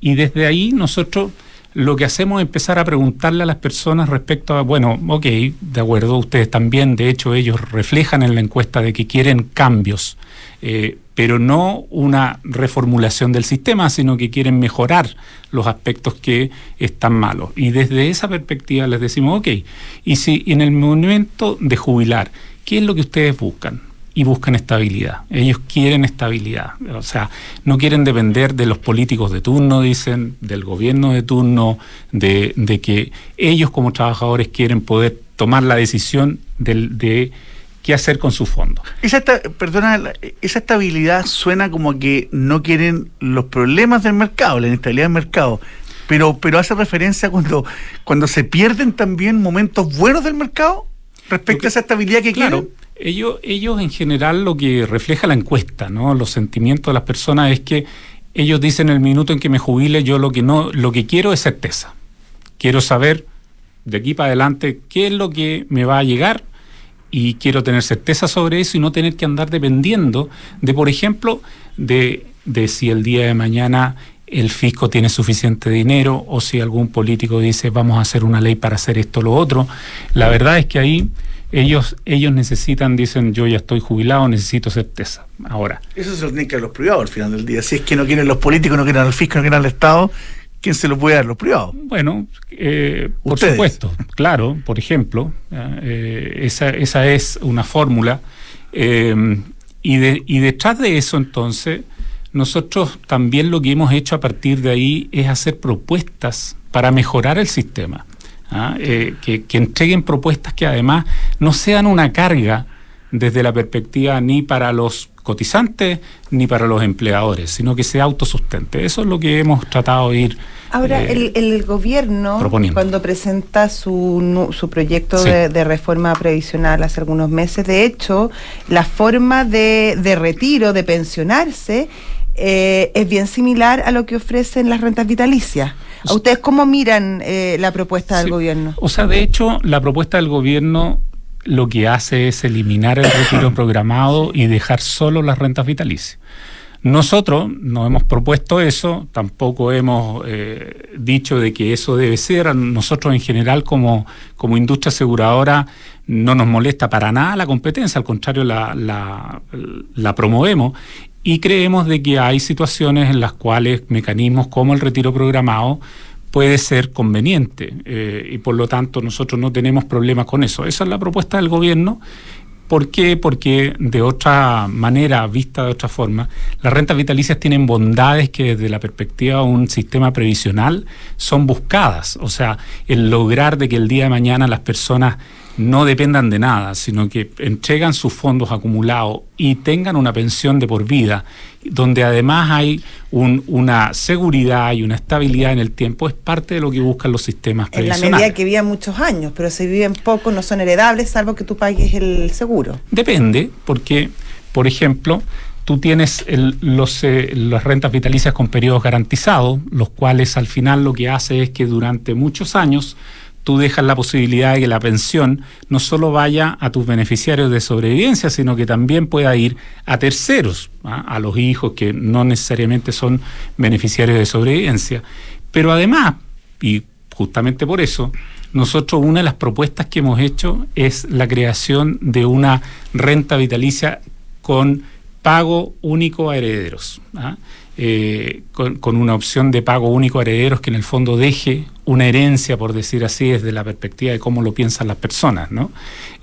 Y desde ahí nosotros lo que hacemos es empezar a preguntarle a las personas respecto a, bueno, ok, de acuerdo, ustedes también, de hecho ellos reflejan en la encuesta de que quieren cambios, eh, pero no una reformulación del sistema, sino que quieren mejorar los aspectos que están malos. Y desde esa perspectiva les decimos, ok, y si en el momento de jubilar, ¿qué es lo que ustedes buscan? Y buscan estabilidad. Ellos quieren estabilidad. O sea, no quieren depender de los políticos de turno, dicen, del gobierno de turno, de, de que ellos como trabajadores quieren poder tomar la decisión del- de qué hacer con sus fondos.
Esa, esta- perdona, esa estabilidad suena como que no quieren los problemas del mercado, la inestabilidad del mercado, pero, pero hace referencia cuando, cuando se pierden también momentos buenos del mercado respecto a esa estabilidad que
Claro,
quieren.
Ellos, ellos en general lo que refleja la encuesta, ¿no? Los sentimientos de las personas es que ellos dicen el minuto en que me jubile, yo lo que no, lo que quiero es certeza. Quiero saber de aquí para adelante qué es lo que me va a llegar y quiero tener certeza sobre eso y no tener que andar dependiendo de, por ejemplo, de, de si el día de mañana el fisco tiene suficiente dinero o si algún político dice vamos a hacer una ley para hacer esto o lo otro. La verdad es que ahí ellos, ellos necesitan, dicen yo ya estoy jubilado, necesito certeza. Ahora,
Eso se lo tienen que dar los privados al final del día. Si es que no quieren los políticos, no quieren al fisco, no quieren al Estado, ¿quién se lo puede dar? Los privados.
Bueno, eh, por supuesto, claro, por ejemplo, eh, esa, esa es una fórmula. eh, y, de- y detrás de eso, entonces, nosotros también lo que hemos hecho a partir de ahí es hacer propuestas para mejorar el sistema. ¿Ah? Eh, que, que entreguen propuestas que además no sean una carga desde la perspectiva ni para los cotizantes ni para los empleadores, sino que se autosustente. Eso es lo que hemos tratado de ir.
Ahora,
eh,
el, el gobierno,
proponiendo.
cuando presenta su, su proyecto
Sí.
de, de reforma previsional hace algunos meses, de hecho, la forma de, de retiro, de pensionarse, eh, es bien similar a lo que ofrecen las rentas vitalicias. ¿A ustedes cómo miran eh, la propuesta del
Sí.
gobierno?
O sea, de hecho, la propuesta del gobierno lo que hace es eliminar el retiro programado y dejar solo las rentas vitalicias. Nosotros no hemos propuesto eso, tampoco hemos eh, dicho de que eso debe ser. Nosotros en general como, como industria aseguradora no nos molesta para nada la competencia, al contrario la, la, la promovemos y creemos de que hay situaciones en las cuales mecanismos como el retiro programado puede ser conveniente eh, y por lo tanto nosotros no tenemos problemas con eso. Esa es la propuesta del gobierno. ¿Por qué? Porque de otra manera, vista de otra forma, las rentas vitalicias tienen bondades que desde la perspectiva de un sistema previsional son buscadas. O sea, el lograr de que el día de mañana las personas no dependan de nada, sino que entregan sus fondos acumulados y tengan una pensión de por vida, donde además hay un- una seguridad y una estabilidad en el tiempo, es parte de lo que buscan los sistemas
En la
previsionales.
medida que vivan muchos años, pero si viven poco no son heredables, salvo que tú pagues el seguro.
Depende, porque, por ejemplo, tú tienes el- los, eh, las rentas vitalicias con periodos garantizados, los cuales al final lo que hace es que durante muchos años tú dejas la posibilidad de que la pensión no solo vaya a tus beneficiarios de sobrevivencia, sino que también pueda ir a terceros, ¿ah? a los hijos que no necesariamente son beneficiarios de sobrevivencia. Pero además, y justamente por eso, nosotros una de las propuestas que hemos hecho es la creación de una renta vitalicia con pago único a herederos. ¿ah? Eh, con, una opción de pago único a herederos que en el fondo deje una herencia, por decir así, desde la perspectiva de cómo lo piensan las personas, ¿no?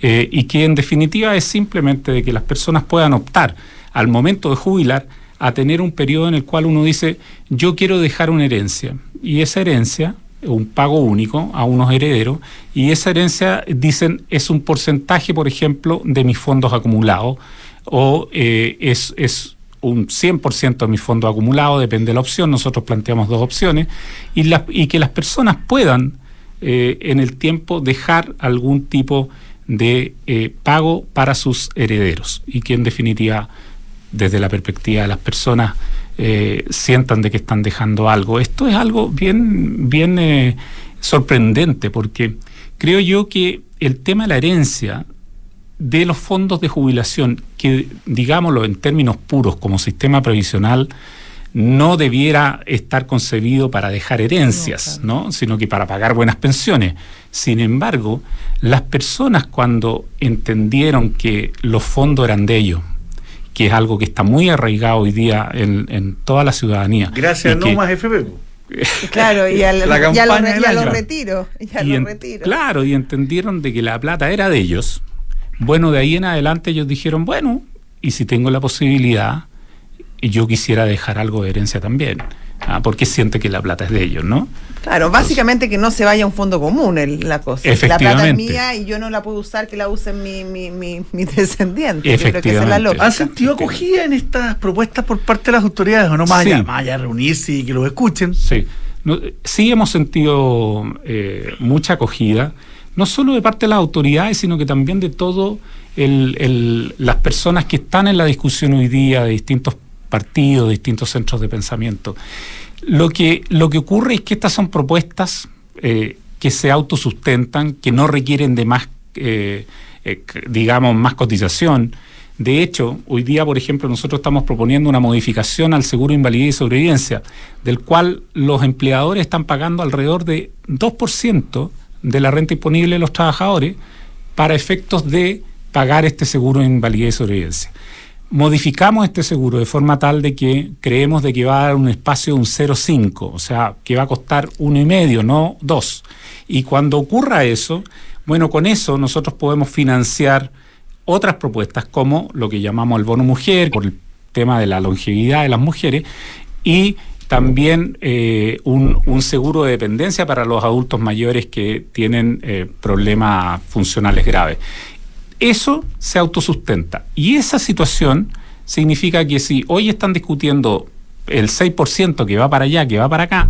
Eh, y que en definitiva es simplemente de que las personas puedan optar al momento de jubilar a tener un periodo en el cual uno dice, yo quiero dejar una herencia, y esa herencia un pago único a unos herederos y esa herencia, dicen, es un porcentaje, por ejemplo, de mis fondos acumulados o eh, es, es un 100% de mis fondos acumulados, depende de la opción, nosotros planteamos dos opciones, y, y que las personas puedan eh, en el tiempo dejar algún tipo de eh, pago para sus herederos y que en definitiva, desde la perspectiva de las personas, eh, sientan de que están dejando algo. Esto es algo bien, bien sorprendente porque creo yo que el tema de la herencia de los fondos de jubilación, que digámoslo en términos puros como sistema previsional, no debiera estar concebido para dejar herencias, ¿no? sino que para pagar buenas pensiones. Sin embargo, las personas cuando entendieron que los fondos eran de ellos, que es algo que está muy arraigado hoy día en, toda la ciudadanía.
Gracias, no más FP.
Claro, y al, lo, retiro.
Claro, y entendieron de que la plata era de ellos, bueno, de ahí en adelante ellos dijeron, bueno, y si tengo la posibilidad, yo quisiera dejar algo de herencia también, ¿ah? porque siente que la plata es de ellos, ¿no?
Claro, básicamente que no se vaya a un fondo común la cosa. La plata es mía y yo no la puedo usar, que la usen mi, mi, mi, mi descendiente.
Efectivamente. ¿Han sentido acogida en estas propuestas por parte de las autoridades o no más, allá, más allá reunirse y que los escuchen?
Sí, sí hemos sentido eh, mucha acogida no solo de parte de las autoridades, sino que también de todas las personas que están en la discusión hoy día de distintos partidos, de distintos centros de pensamiento. Lo que, lo que ocurre es que estas son propuestas eh, que se autosustentan, que no requieren de más, eh, eh, digamos, más cotización. De hecho, hoy día, por ejemplo, nosotros estamos proponiendo una modificación al seguro de invalidez y sobrevivencia, del cual los empleadores están pagando alrededor de 2% de la renta disponible de los trabajadores para efectos de pagar este seguro de invalidez y sobrevivencia. Modificamos este seguro de forma tal de que creemos de que va a dar un espacio de un 0,5, o sea, que va a costar uno y medio, no dos. Y cuando ocurra eso, bueno, con eso nosotros podemos financiar otras propuestas como lo que llamamos el bono mujer, por el tema de la longevidad de las mujeres, y también eh, un, seguro de dependencia para los adultos mayores que tienen eh, problemas funcionales graves. Eso se autosustenta. Y esa situación significa que si hoy están discutiendo el 6% que va para allá, que va para acá,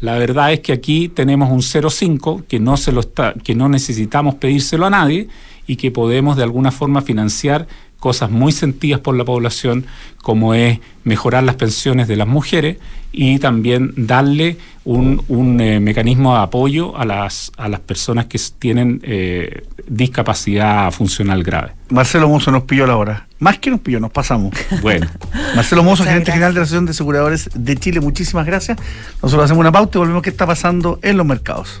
la verdad es que aquí tenemos un 0,5 que no se lo que no necesitamos pedírselo a nadie y que podemos de alguna forma financiar cosas muy sentidas por la población, como es mejorar las pensiones de las mujeres y también darle un, un eh, mecanismo de apoyo a las, a las personas que tienen eh, discapacidad funcional grave.
Marcelo Mozo nos pilló la hora. Más que nos pilló, nos pasamos. Bueno. Marcelo Mozo, gerente general de la Asociación de Aseguradores de Chile, muchísimas gracias. Nosotros hacemos una pauta y volvemos a qué está pasando en los mercados.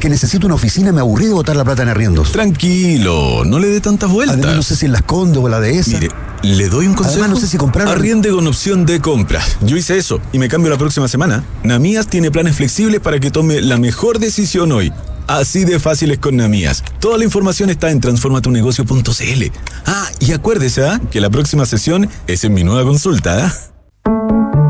que necesito una oficina, me aburrí de botar la plata en arriendos.
Tranquilo, no le dé tantas vueltas.
Además, no sé si en las condo o la de esa.
Mire, le doy un consejo.
Además, no sé si comprar.
Arriende con opción de compra. Yo hice eso y me cambio la próxima semana. Namías tiene planes flexibles para que tome la mejor decisión hoy. Así de fácil es con Namías. Toda la información está en transformatunegocio.cl. Ah, y acuérdese ¿ah? que la próxima sesión es en mi nueva consulta. ¿ah?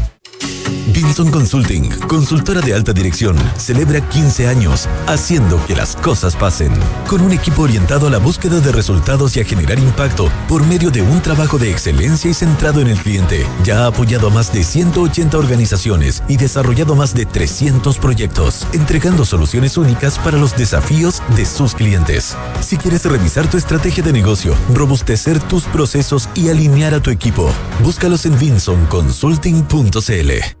Vinson Consulting, consultora de alta dirección, celebra 15 años haciendo que las cosas pasen. Con un equipo orientado a la búsqueda de resultados y a generar impacto por medio de un trabajo de excelencia y centrado en el cliente. Ya ha apoyado a más de 180 organizaciones y desarrollado más de 300 proyectos, entregando soluciones únicas para los desafíos de sus clientes. Si quieres revisar tu estrategia de negocio, robustecer tus procesos y alinear a tu equipo, búscalos en vinsonconsulting.cl.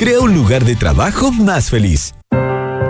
crea un lugar de trabajo más feliz.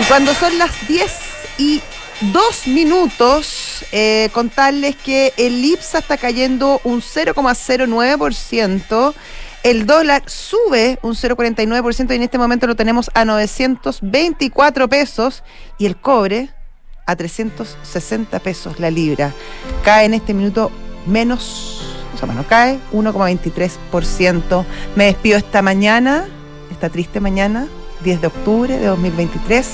Y cuando son las 10 y dos minutos, eh, contarles que el IPSA está cayendo un 0,09%. El dólar sube un 0,49% y en este momento lo tenemos a 924 pesos. Y el cobre a 360 pesos la libra. Cae en este minuto menos, o sea, bueno, cae 1,23%. Me despido esta mañana, esta triste mañana, 10 de octubre de 2023,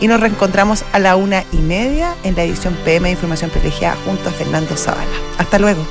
y nos reencontramos a la una y media en la edición PM de Información Privilegiada junto a Fernando Zavala. Hasta luego.